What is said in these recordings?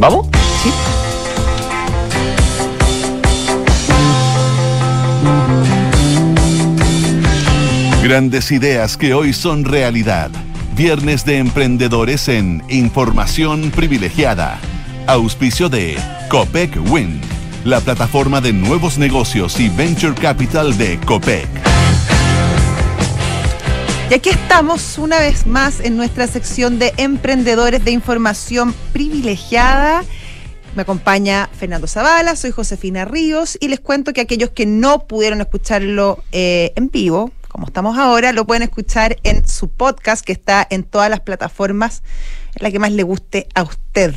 ¿Vamos? Sí. Grandes ideas que hoy son realidad. Viernes de emprendedores en Información Privilegiada. Auspicio de Copec Wind, la plataforma de nuevos negocios y venture capital de Copec. Y aquí estamos una vez más en nuestra sección de emprendedores de información privilegiada. Me acompaña Fernando Zavala, soy Josefina Ríos y les cuento que aquellos que no pudieron escucharlo eh, en vivo, como estamos ahora, lo pueden escuchar en su podcast que está en todas las plataformas, la que más le guste a usted.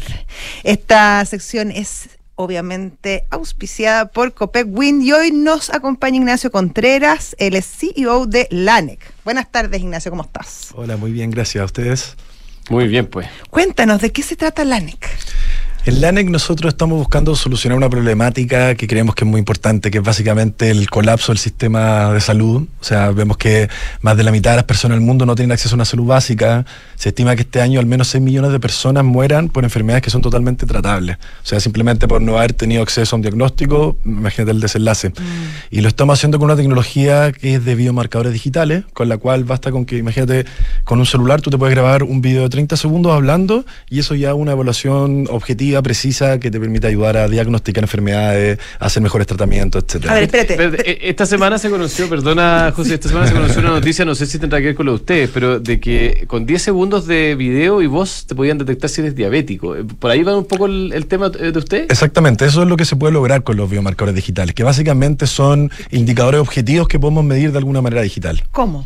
Esta sección es obviamente auspiciada por Copec Wind y hoy nos acompaña Ignacio Contreras, el CEO de LANEC. Buenas tardes, Ignacio, ¿cómo estás? Hola, muy bien, gracias a ustedes. Muy bien, pues. Cuéntanos, ¿de qué se trata LANEC? En LANEC nosotros estamos buscando solucionar una problemática que creemos que es muy importante, que es básicamente el colapso del sistema de salud. O sea, vemos que más de la mitad de las personas del mundo no tienen acceso a una salud básica. Se estima que este año al menos 6 millones de personas mueran por enfermedades que son totalmente tratables. O sea, simplemente por no haber tenido acceso a un diagnóstico, imagínate el desenlace. Mm. Y lo estamos haciendo con una tecnología que es de biomarcadores digitales, con la cual basta con que, imagínate, con un celular tú te puedes grabar un video de 30 segundos hablando y eso ya es una evaluación objetiva precisa que te permite ayudar a diagnosticar enfermedades, a hacer mejores tratamientos, etc. A ver, espérate. Eh, esta semana se conoció, perdona José, esta semana se conoció una noticia, no sé si tendrá que ver con lo de ustedes, pero de que con 10 segundos de video y voz te podían detectar si eres diabético. Eh, ¿Por ahí va un poco el, tema eh, de usted? Exactamente, eso es lo que se puede lograr con los biomarcadores digitales, que básicamente son indicadores objetivos que podemos medir de alguna manera digital. ¿Cómo?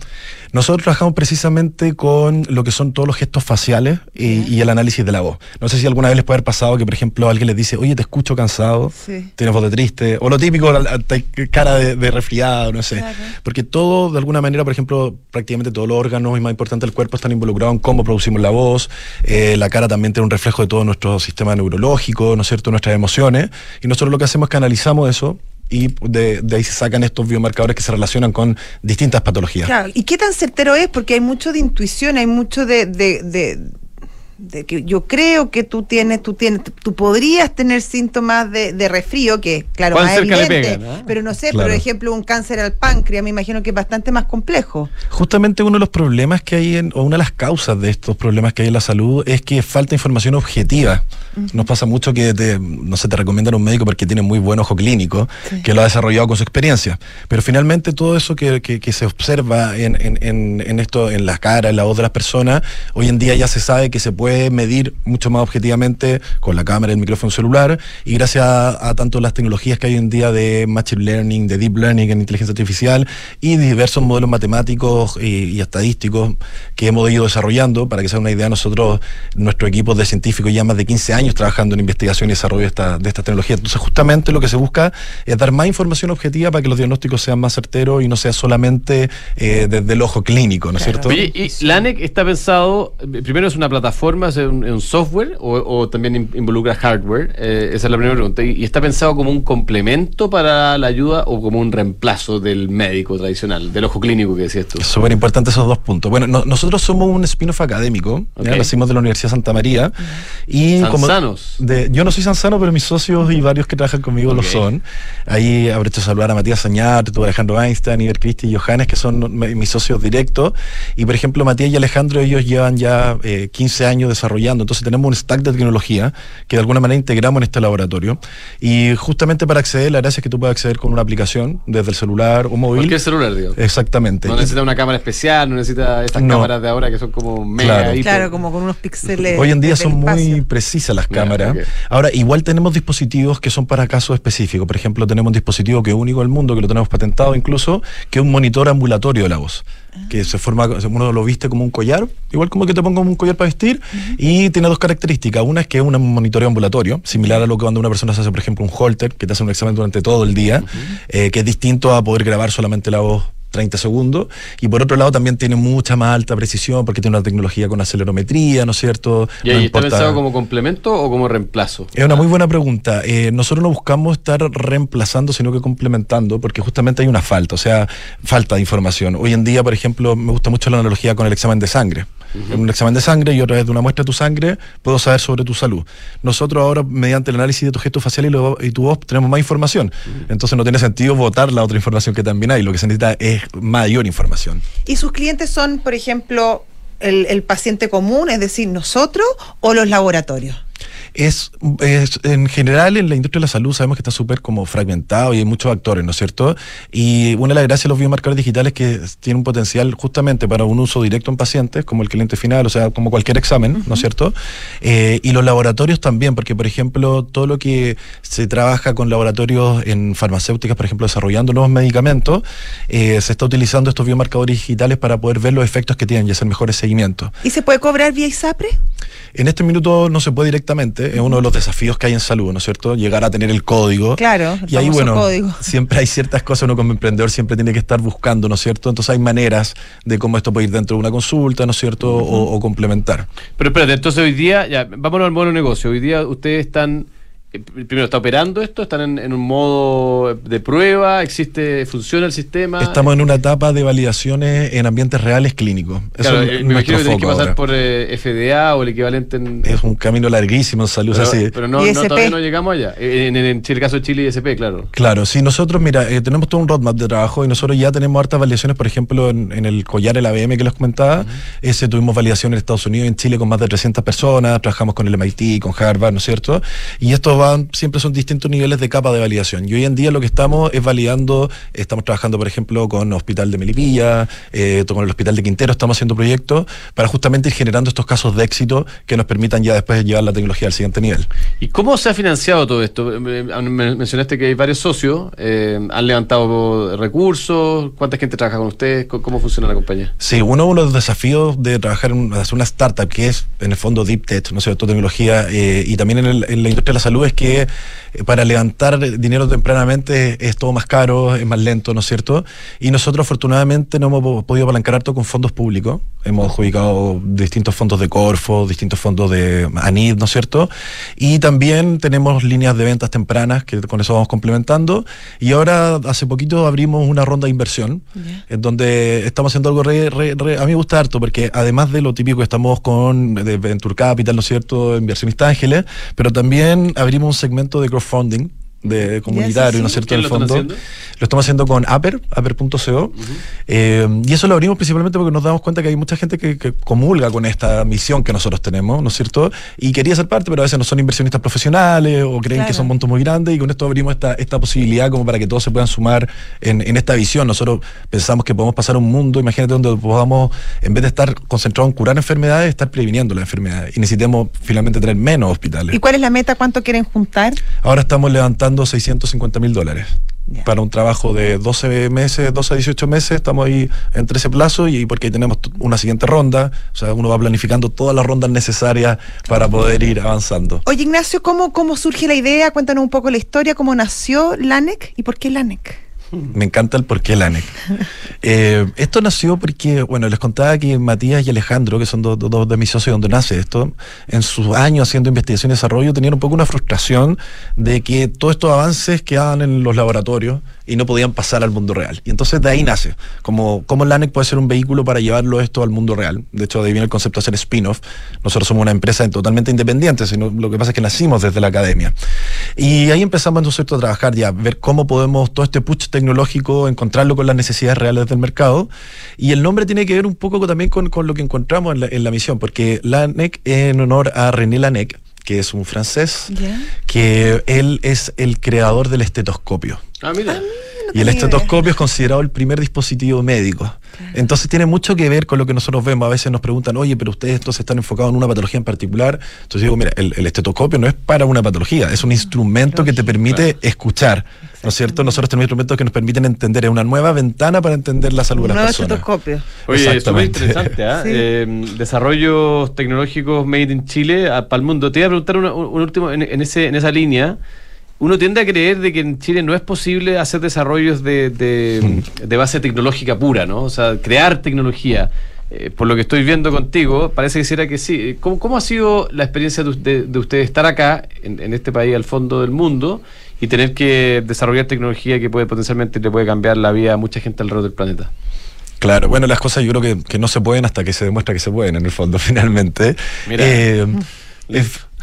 Nosotros trabajamos precisamente con lo que son todos los gestos faciales y, el análisis de la voz. No sé si alguna vez les puede haber pasado que, por ejemplo, alguien les dice, oye, te escucho cansado, tienes voz de triste, o lo típico, cara de, resfriado, no sé. Porque todo, de alguna manera, por ejemplo, prácticamente todos los órganos y más importante el cuerpo están involucrados en cómo producimos la voz. Eh, la cara también tiene un reflejo de todo nuestro sistema neurológico, ¿no es cierto?, nuestras emociones. Y nosotros lo que hacemos es que analizamos eso y de, ahí se sacan estos biomarcadores que se relacionan con distintas patologías. Claro, ¿y qué tan certero es? Porque hay mucho de intuición, hay mucho de, de, de, que yo creo que tú tienes, tú tienes, tú podrías tener síntomas de, de resfrío, que claro, más evidente, pero no sé, por ejemplo, un cáncer al páncreas, me imagino que es bastante más complejo. Justamente uno de los problemas que hay, en, o una de las causas de estos problemas que hay en la salud es que falta información objetiva. Nos pasa mucho que te, no se te recomiendan un médico porque tiene muy buen ojo clínico, que lo ha desarrollado con su experiencia. Pero finalmente todo eso que, que, se observa en, en, en, esto, en la cara, en la voz de las personas, hoy en día ya se sabe que se puede medir mucho más objetivamente con la cámara y el micrófono celular. Y gracias a, tanto las tecnologías que hay hoy en día de Machine Learning, de Deep Learning en inteligencia artificial y diversos modelos matemáticos y, y estadísticos que hemos ido desarrollando, para que sea una idea, nosotros, nuestro equipo de científicos ya más de 15 años trabajando en investigación y desarrollo de esta, de esta tecnología. Entonces, justamente lo que se busca es dar más información objetiva para que los diagnósticos sean más certeros y no sea solamente eh, desde el ojo clínico, ¿no es cierto? Oye, y LANEC está pensado, primero es una plataforma, es un, software o, también involucra hardware, eh, esa es la primera pregunta, y, está pensado como un complemento para la ayuda o como un reemplazo del médico tradicional, del ojo clínico que decías tú. Súper importante esos dos puntos. Bueno, nosotros somos un spin-off académico, nacimos de la Universidad Santa María y como de, yo no soy Sansano, pero mis socios y varios que trabajan conmigo lo son. Ahí aprovecho a saludar a Matías Sañar, Alejandro Einstein, Iber Cristi y Johannes, que son mis socios directos. Y por ejemplo, Matías y Alejandro, ellos llevan ya 15 eh, años desarrollando. Entonces tenemos un stack de tecnología que de alguna manera integramos en este laboratorio. Y justamente para acceder, la gracia es que tú puedes acceder con una aplicación desde el celular o móvil. Cualquier celular, digo. Exactamente. No necesita una cámara especial, no necesita estas cámaras de ahora que son como mega. Claro, claro como con unos píxeles. Hoy en día son muy precisas las cámara. Ahora, igual tenemos dispositivos que son para casos específicos. Por ejemplo, tenemos un dispositivo que es único del mundo, que lo tenemos patentado incluso, que es un monitor ambulatorio de la voz. Que se forma, uno lo viste como un collar, igual como que te pongo un collar para vestir, y tiene dos características. Una es que es un monitoreo ambulatorio, similar a lo que cuando una persona se hace, por ejemplo, un holter, que te hace un examen durante todo el día, eh, que es distinto a poder grabar solamente la voz 30 segundos. Y por otro lado también tiene mucha más alta precisión porque tiene una tecnología con acelerometría, ¿no es cierto? ¿Y ahí está pensado como complemento o como reemplazo? Es una muy buena pregunta. Eh, nosotros no buscamos estar reemplazando, sino que complementando, porque justamente hay una falta, o sea, falta de información. Hoy en día, por ejemplo, me gusta mucho la analogía con el examen de sangre. En un examen de sangre y otra vez de una muestra de tu sangre puedo saber sobre tu salud. Nosotros ahora, mediante el análisis de tu gesto facial y, tu voz, tenemos más información. Entonces no tiene sentido votar la otra información que también hay. Lo que se necesita es mayor información. ¿Y sus clientes son, por ejemplo, el paciente común, es decir, nosotros, o los laboratorios? Es, en general en la industria de la salud sabemos que está súper como fragmentado y hay muchos actores, ¿no es cierto? Y una de las gracias de los biomarcadores digitales es que tiene un potencial justamente para un uso directo en pacientes, como el cliente final, o sea, como cualquier examen, ¿no es cierto? Eh, y los laboratorios también, porque por ejemplo, todo lo que se trabaja con laboratorios en farmacéuticas, por ejemplo, desarrollando nuevos medicamentos, eh, se está utilizando estos biomarcadores digitales para poder ver los efectos que tienen y hacer mejores seguimientos. ¿Y se puede cobrar vía ISAPRE? En este minuto no se puede directamente, es uno de los desafíos que hay en salud, ¿no es cierto? Llegar a tener el código. Claro, y ahí, bueno, siempre hay ciertas cosas, uno como emprendedor siempre tiene que estar buscando, ¿no es cierto? Entonces hay maneras de cómo esto puede ir dentro de una consulta, ¿no es cierto? o, complementar. Pero espérate, entonces hoy día, ya, vámonos al modo negocio. Hoy día ustedes están eh, primero está operando esto, están en, un modo de prueba, existe, funciona el sistema. Estamos en una etapa de validaciones en ambientes reales clínicos. Claro, eh, me imagino que tiene que pasar por eh, FDA o el equivalente en. Es un camino larguísimo en salud pero, así. Pero no, todavía no llegamos allá. En, el caso de Chile y SP, claro. Claro, sí, nosotros, mira, tenemos todo un roadmap de trabajo y nosotros ya tenemos hartas validaciones, por ejemplo, en, el collar, el ABM que les comentaba. Ese tuvimos validación en Estados Unidos y en Chile con más de 300 personas. Trabajamos con el MIT, con Harvard, ¿no es cierto? Y esto van siempre son distintos niveles de capa de validación. Y hoy en día lo que estamos es validando, estamos trabajando, por ejemplo, con el Hospital de Melipilla, eh, con el Hospital de Quintero, estamos haciendo proyectos para justamente ir generando estos casos de éxito que nos permitan ya después llevar la tecnología al siguiente nivel. ¿Y cómo se ha financiado todo esto? mencionaste que hay varios socios, eh, han levantado recursos, ¿cuánta gente trabaja con ustedes? ¿Cómo funciona la compañía? Sí, uno, de los desafíos de trabajar en hacer una startup que es en el fondo Deep Tech, no sé, tecnología, eh, y también en, en la industria de la salud es que eh, para levantar dinero tempranamente es todo más caro, es más lento, ¿no es cierto? Y nosotros afortunadamente no hemos podido apalancar harto con fondos públicos. Hemos adjudicado distintos fondos de Corfo, distintos fondos de ANID, ¿no es cierto? Y también tenemos líneas de ventas tempranas que con eso vamos complementando. Y ahora, hace poquito, abrimos una ronda de inversión, en donde estamos haciendo algo re, a mí me gusta harto, porque además de lo típico que estamos con de Venture Capital, ¿no es cierto?, inversionistas ángeles, pero también abrimos un segmento de crowdfunding de comunitario, ¿no es cierto? lo fondo. Lo estamos haciendo con Aper, aper.co. Eh, y eso lo abrimos principalmente porque nos damos cuenta que hay mucha gente que, comulga con esta misión que nosotros tenemos, ¿no es cierto? Y quería ser parte, pero a veces no son inversionistas profesionales o creen que son montos muy grandes. Y con esto abrimos esta, esta posibilidad como para que todos se puedan sumar en, en esta visión. Nosotros pensamos que podemos pasar a un mundo, imagínate, donde podamos, en vez de estar concentrados en curar enfermedades, estar previniendo las enfermedades. Y necesitemos finalmente tener menos hospitales. ¿Y cuál es la meta? ¿Cuánto quieren juntar? Ahora estamos levantando 650 mil dólares. Para un trabajo de 12 meses, 12 a 18 meses, estamos ahí entre ese plazo y porque tenemos una siguiente ronda, o sea, uno va planificando todas las rondas necesarias para poder ir avanzando. Oye, Ignacio, ¿cómo, cómo surge la idea? Cuéntanos un poco la historia, cómo nació LANEC y por qué LANEC. Me encanta el porqué el ANEC. Eh, esto nació porque, bueno, les contaba que Matías y Alejandro, que son dos, de mis socios donde nace esto, en sus años haciendo investigación y desarrollo, tenían un poco una frustración de que todos estos avances quedaban en los laboratorios y no podían pasar al mundo real. Y entonces de ahí nace, como, como el ANEC puede ser un vehículo para llevarlo esto al mundo real. De hecho, ahí viene el concepto de hacer spin-off. Nosotros somos una empresa totalmente independiente, sino lo que pasa es que nacimos desde la academia. Y ahí empezamos, ¿no a trabajar ya, ver cómo podemos todo este push tecnológico encontrarlo con las necesidades reales del mercado. Y el nombre tiene que ver un poco también con, con lo que encontramos en la, en la misión, porque la ANEC es en honor a René Lanec, que es un francés, que él es el creador del estetoscopio. Ah, mira. Ah, y el estetoscopio es considerado el primer dispositivo médico. Entonces tiene mucho que ver con lo que nosotros vemos. A veces nos preguntan, oye, pero ustedes entonces están enfocados en una patología en particular. Entonces digo, mira, el, estetoscopio no es para una patología, es un instrumento que te permite escuchar. ¿No es cierto? Nosotros tenemos instrumentos que nos permiten entender, es una nueva ventana para entender la salud de las personas. estetoscopio. Oye, es muy interesante, ¿ah? eh, desarrollos tecnológicos made in Chile para el mundo. Te iba a preguntar un, último en, ese, en esa línea. Uno tiende a creer de que en Chile no es posible hacer desarrollos de, de, de base tecnológica pura, ¿no? O sea, crear tecnología. Eh, por lo que estoy viendo contigo, parece que será que sí. ¿Cómo, cómo ha sido la experiencia de, de, de usted estar acá, en, en, este país al fondo del mundo, y tener que desarrollar tecnología que puede potencialmente le puede cambiar la vida a mucha gente alrededor del planeta? Claro, bueno, las cosas yo creo que, que no se pueden hasta que se demuestra que se pueden, en el fondo, finalmente. Mira. Eh,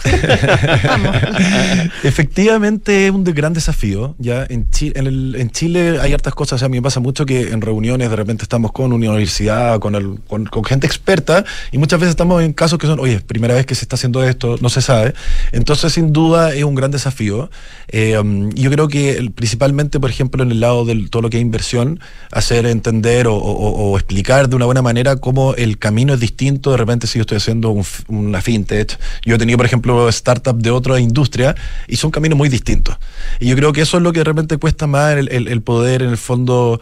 Efectivamente es un gran desafío. Ya en Chile, en, el, en, Chile hay hartas cosas. a mí me pasa mucho que en reuniones de repente estamos con una universidad, con, el, con, gente experta, y muchas veces estamos en casos que son, oye, primera vez que se está haciendo esto, no se sabe. Entonces, sin duda, es un gran desafío. Eh, um, yo creo que principalmente, por ejemplo, en el lado de todo lo que es inversión, hacer entender o, o, o, explicar de una buena manera cómo el camino es distinto. De repente, si yo estoy haciendo un, una fintech, yo he tenido, por ejemplo, startup de otra industria y son caminos muy distintos. Y yo creo que eso es lo que de repente cuesta más el, el, el, poder, en el fondo,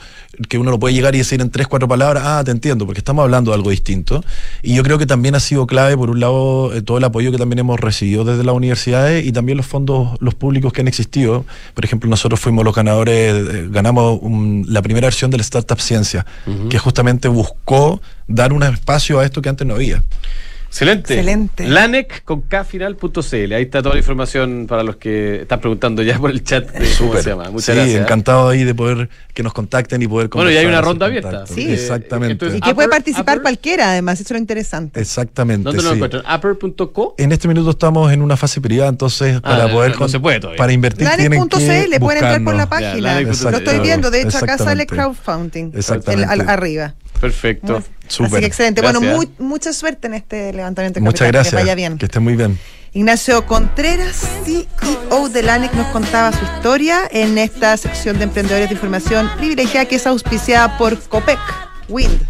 que uno lo puede llegar y decir en tres, cuatro palabras, ah, te entiendo, porque estamos hablando de algo distinto. Y yo creo que también ha sido clave, por un lado, eh, todo el apoyo que también hemos recibido desde las universidades y también los fondos, los públicos que han existido. Por ejemplo, nosotros fuimos los ganadores, eh, ganamos un, la primera versión del Startup Ciencia, uh -huh. que justamente buscó dar un espacio a esto que antes no había. Excelente. Excelente. Lanec con kfinal.cl. Ahí está toda la información para los que están preguntando ya por el chat de cómo se llama. Muchas sí, gracias. encantado ahí de poder que nos contacten y poder Bueno, y hay una ronda abierta. Sí. Exactamente. Entonces, y que puede participar upper, cualquiera, además, eso es lo interesante. Exactamente. ¿Dónde lo encuentran? ¿Upper.co? En este minuto estamos en una fase privada, entonces para ah, poder. No, no se puede todavía. Para invertir. Lanec.cl pueden entrar por la página. Ya, lo estoy viendo, de hecho, acá sale crowdfunding. Exactamente. El, al, arriba. Perfecto. Muy, así que excelente. Gracias. Bueno, muy, mucha suerte en este levantamiento de Muchas capital, gracias. Que vaya bien. Que esté muy bien. Ignacio Contreras, CEO de LANEC, nos contaba su historia en esta sección de emprendedores de información privilegiada que es auspiciada por COPEC Wind.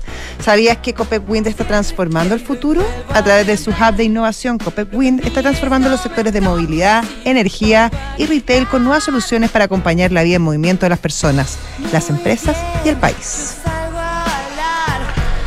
¿Sabías que Copec Wind está transformando el futuro? A través de su hub de innovación, Copec Wind está transformando los sectores de movilidad, energía y retail con nuevas soluciones para acompañar la vida en movimiento de las personas, las empresas y el país.